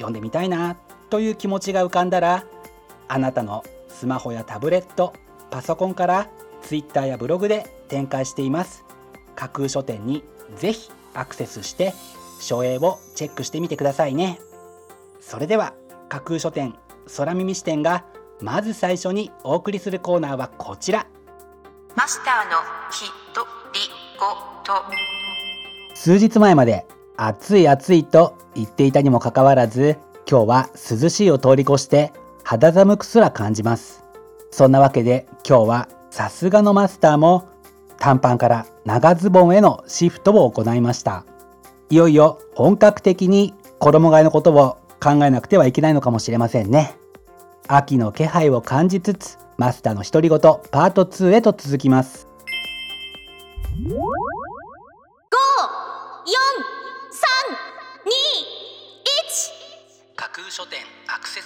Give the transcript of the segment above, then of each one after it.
読んでみたいなという気持ちが浮かんだらあなたのスマホやタブレットパソコンから Twitter やブログで展開しています。架空書店にぜひアクセスして書影をチェックしてみてくださいね。それでは架空書店空耳視点がまず最初にお送りするコーナーはこちら。マスターのひとりごと。数日前まで暑い暑いと言っていたにもかかわらず今日は涼しいを通り越して肌寒くすら感じます。そんなわけで今日はさすがのマスターも短パンから長ズボンへのシフトを行いました。いよいよ本格的に衣替えのことを考えなくてはいけないのかもしれませんね。秋の気配を感じつつマスターの独り言パート2へと続きます。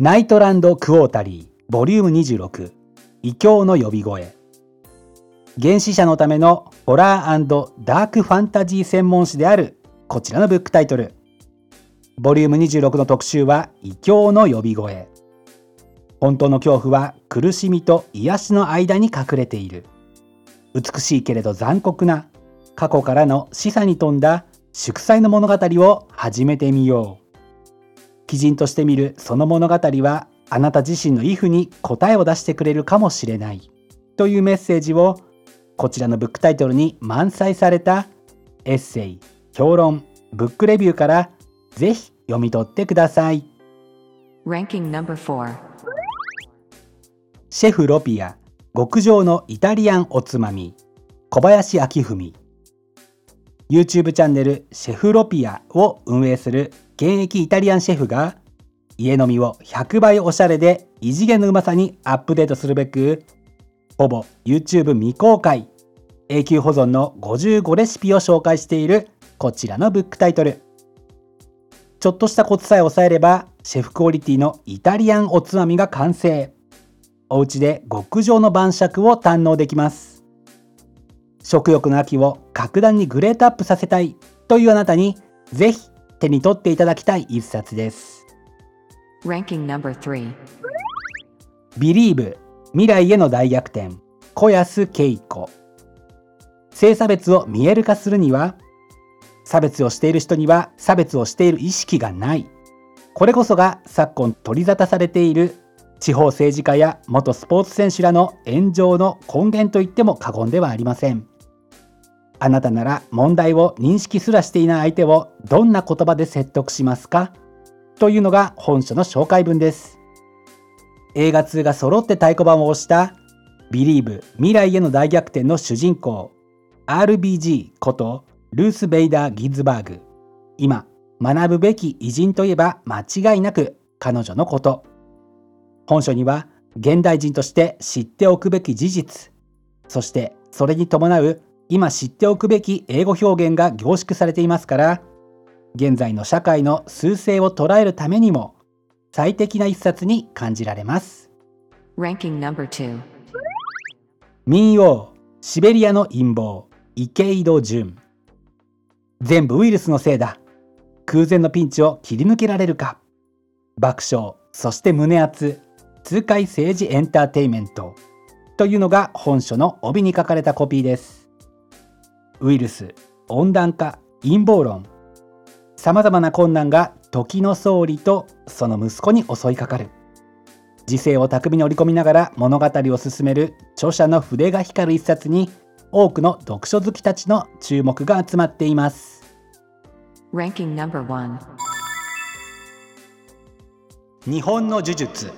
ナイトランドクォータリーボリューム26異教の呼び声。原始者のためのホラーダークファンタジー専門誌であるこちらのブックタイトル。ボリューム26の特集は異教の呼び声。本当の恐怖は苦しみと癒しの間に隠れている。美しいけれど残酷な過去からの示唆に富んだ祝祭の物語を始めてみよう。鬼人として見るその物語はあなた自身のイフに答えを出してくれるかもしれないというメッセージをこちらのブックタイトルに満載されたエッセイ評論ブックレビューからぜひ読み取ってください。Ranking number 4シェフロピア極上のイタリアンおつまみ小林明文。YouTube チャンネルシェフロピアを運営する現役イタリアンシェフが家飲みを100倍おしゃれで異次元のうまさにアップデートするべくほぼ YouTube 未公開永久保存の55レシピを紹介しているこちらのブックタイトル。ちょっとしたコツさえ押さえればシェフクオリティのイタリアンおつまみが完成。お家で極上の晩酌を堪能できます。食欲の秋を格段にグレートアップさせたいというあなたにぜひ手に取っていただきたい一冊です。Ranking number 3 Believe 未来への大逆転。小安恵子。性差別を見える化するには差別をしている人には差別をしている意識がない。これこそが昨今取り沙汰されている地方政治家や元スポーツ選手らの炎上の根源といっても過言ではありませんあなたなら問題を認識すらしていない相手をどんな言葉で説得しますか？というのが本書の紹介文です。映画2が揃って太鼓判を押した「Believe 未来への大逆転」の主人公 RBG ことルース・ベイダー・ギズバーグ。今学ぶべき偉人といえば間違いなく彼女のこと。本書には現代人として知っておくべき事実そしてそれに伴う今知っておくべき英語表現が凝縮されていますから現在の社会の趨勢を捉えるためにも最適な一冊に感じられます。Ranking number 2. 民謡シベリアの陰謀池井戸潤全部ウイルスのせいだ。空前のピンチを切り抜けられるか。爆笑そして胸熱。痛快政治エンターテイメント。というのが本書の帯に書かれたコピーですウイルス温暖化陰謀論。さまざまな困難が時の総理とその息子に襲いかかる。時勢を巧みに織り込みながら物語を進める著者の筆が光る一冊に多くの読書好きたちの注目が集まっています。Ranking number 1. 日本の呪術。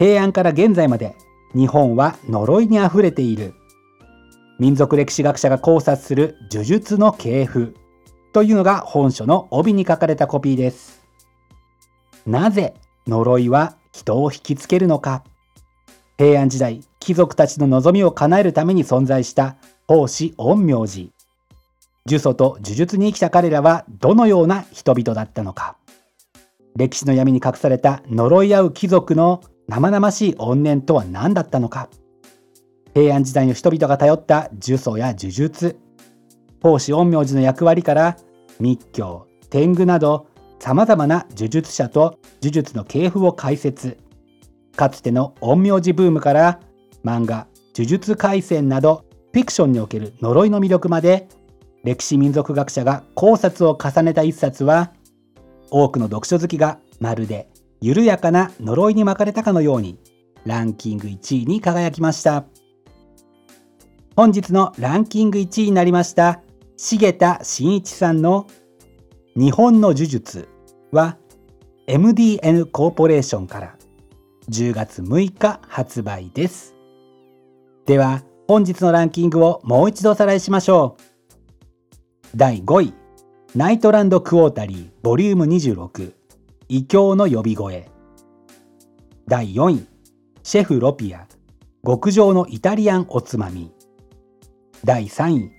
平安から現在まで日本は呪いにあふれている民族歴史学者が考察する呪術の系譜。というのが本書の帯に書かれたコピーです。なぜ呪いは人を引きつけるのか。平安時代貴族たちの望みを叶えるために存在した法師陰陽師呪詛と呪術に生きた彼らはどのような人々だったのか。歴史の闇に隠された呪い合う貴族の生々しい怨念とは何だったのか。平安時代の人々が頼った呪詛や呪術。法師陰陽師の役割から密教天狗などさまざまな呪術者と呪術の系譜を解説。かつての陰陽師ブームから漫画呪術廻戦などフィクションにおける呪いの魅力まで歴史民族学者が考察を重ねた一冊は多くの読書好きがまるで緩やかな呪いに巻かれたかのようにランキング1位に輝きました。本日のランキング1位になりました重田真一さんの「日本の呪術」は MDN コーポレーションから10月6日発売です。では本日のランキングをもう一度おさらいしましょう。第5位ナイトランドクォータリーボリューム26異教の呼び声。第4位シェフロピア極上のイタリアンおつまみ。第3位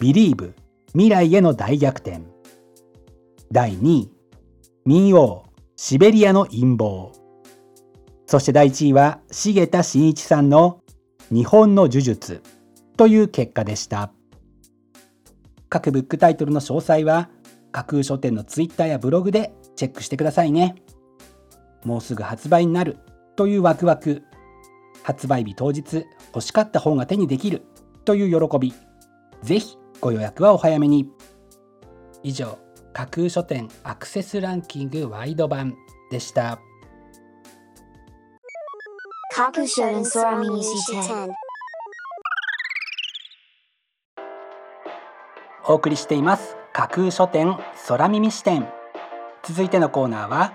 ビリーブ未来への大逆転。第2位民謡シベリアの陰謀。そして第1位は重田真一さんの日本の呪術。という結果でした。各ブックタイトルの詳細は架空書店のツイッターやブログでチェックしてくださいね。もうすぐ発売になるというワクワク。発売日当日欲しかった本が手にできる。という喜び。ぜひご予約はお早めに。以上架空書店アクセスランキングワイド版でした。架空書店空耳視点お送りしています。架空書店空耳視点続いてのコーナーは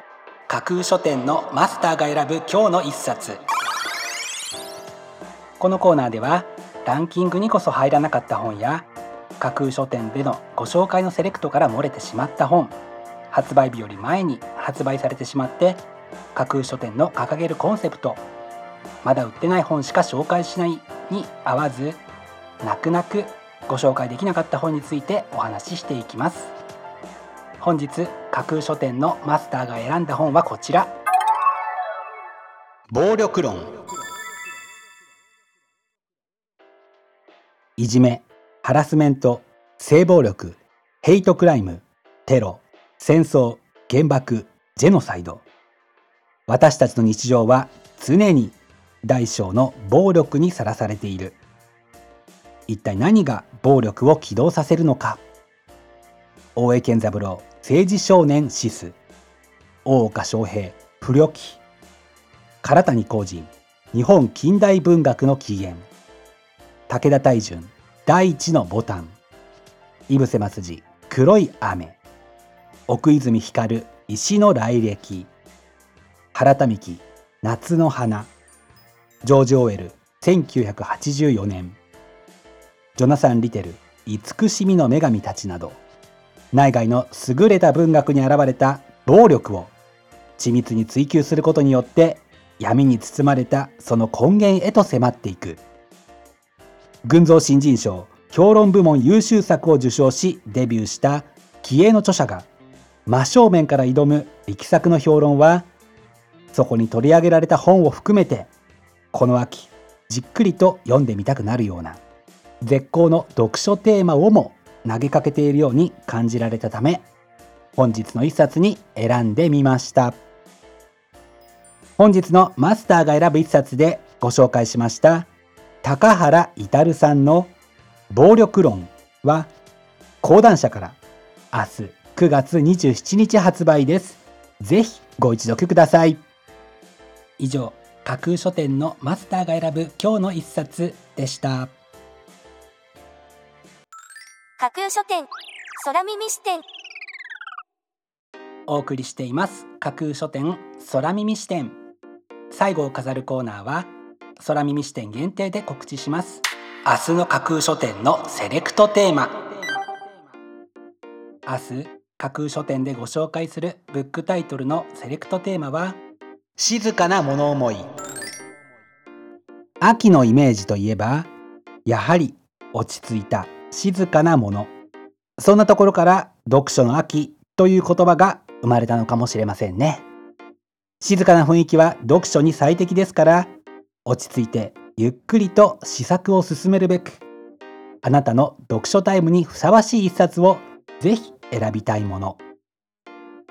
架空書店のマスターが選ぶ今日の一冊。このコーナーではランキングにこそ入らなかった本や架空書店でのご紹介のセレクトから漏れてしまった本発売日より前に発売されてしまって架空書店の掲げるコンセプトまだ売ってない本しか紹介しないに合わず泣く泣くご紹介できなかった本についてお話ししていきます。本日架空書店のマスターが選んだ本はこちら。暴力論。いじめハラスメント性暴力ヘイトクライムテロ戦争原爆ジェノサイド。私たちの日常は常に大小の暴力にさらされている。一体何が暴力を起動させるのか。大江健三郎政治少年シス。大岡翔平不良記唐谷光人日本近代文学の起源。武田大順第一のボタン。井伏松次黒い雨。奥泉光石の来歴原田美希夏の花。ジョージ・オーエル1984年。ジョナサン・リテル慈しみの女神たちなど。内外の優れた文学に現れた暴力を緻密に追求することによって闇に包まれたその根源へと迫っていく。群像新人賞評論部門優秀作を受賞しデビューした気鋭の著者が真正面から挑む力作の評論はそこに取り上げられた本を含めてこの秋じっくりと読んでみたくなるような絶好の読書テーマをも投げかけているように感じられたため本日の一冊に選んでみました。本日のマスターが選ぶ一冊でご紹介しました。高原至さんの「暴力論」は講談社から明日9月27日発売です。ぜひご一読ください。以上架空書店のマスターが選ぶ今日の一冊でした。架空書店空耳視点。お送りしています。架空書店空耳視点。最後を飾るコーナーは空耳視点限定で告知します。明日の架空書店のセレクトテーマ。明日架空書店でご紹介するブックタイトルのセレクトテーマは静かな物思い。秋のイメージといえばやはり落ち着いた静かなもの。そんなところから読書の秋という言葉が生まれたのかもしれませんね。静かな雰囲気は読書に最適ですから落ち着いてゆっくりと試作を進めるべくあなたの読書タイムにふさわしい一冊をぜひ選びたいもの。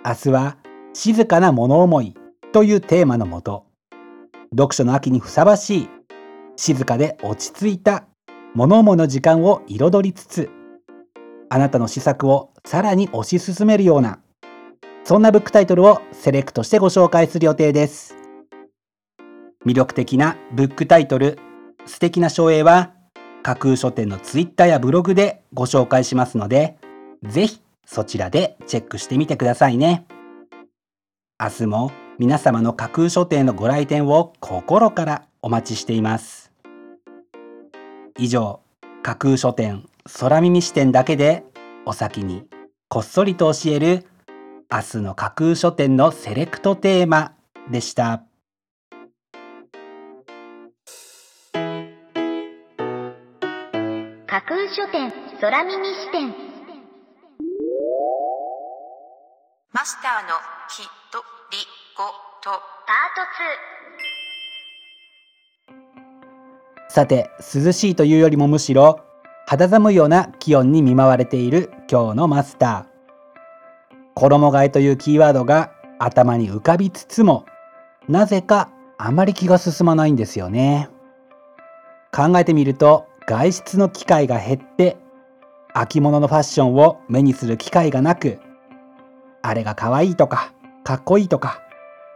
明日は静かな物思いというテーマのもと読書の秋にふさわしい静かで落ち着いた物思いの時間を彩りつつあなたの試作をさらに推し進めるようなそんなブックタイトルをセレクトしてご紹介する予定です。魅力的なブックタイトル。素敵な書影は架空書店のツイッターやブログでご紹介しますのでぜひそちらでチェックしてみてくださいね。明日も皆様の架空書店のご来店を心からお待ちしています。以上架空書店空耳視点だけでお先にこっそりと教える明日の架空書店のセレクトテーマでした。架空書店空耳視点。マスターのひとりごと。パートさて涼しいというよりもむしろ肌寒いような気温に見舞われている今日のマスター。衣替えというキーワードが頭に浮かびつつもなぜかあまり気が進まないんですよね。考えてみると外出の機会が減って秋物のファッションを目にする機会がなくあれが可愛いとかかっこいいとか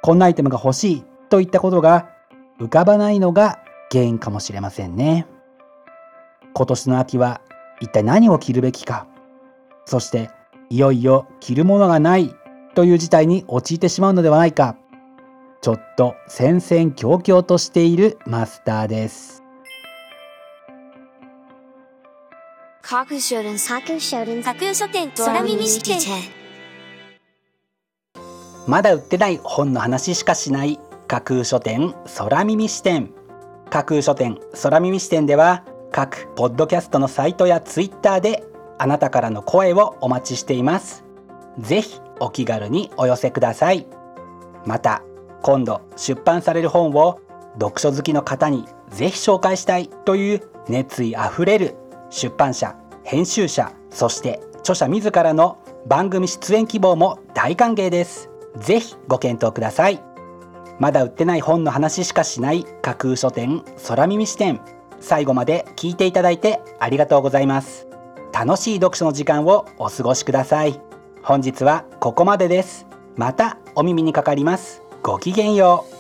こんなアイテムが欲しいといったことが浮かばないのが原因かもしれませんね。今年の秋は一体何を着るべきかそしていよいよ着るものがないという事態に陥ってしまうのではないかちょっと戦々恐々としているマスターです。架空書店架空書店架空書店空耳視点まだ売ってない本の話しかしない。架空書店空耳視点。架空書店空耳視点では各ポッドキャストのサイトやツイッターであなたからの声をお待ちしています。ぜひお気軽にお寄せください。また今度出版される本を読書好きの方にぜひ紹介したいという熱意あふれる出版社編集者そして著者自らの番組出演希望も大歓迎です。ぜひご検討ください。まだ売ってない本の話しかしない架空書店空耳視点。最後まで聞いていただいてありがとうございます。楽しい読書の時間をお過ごしください。本日はここまでです。またお耳にかかります。ごきげんよう。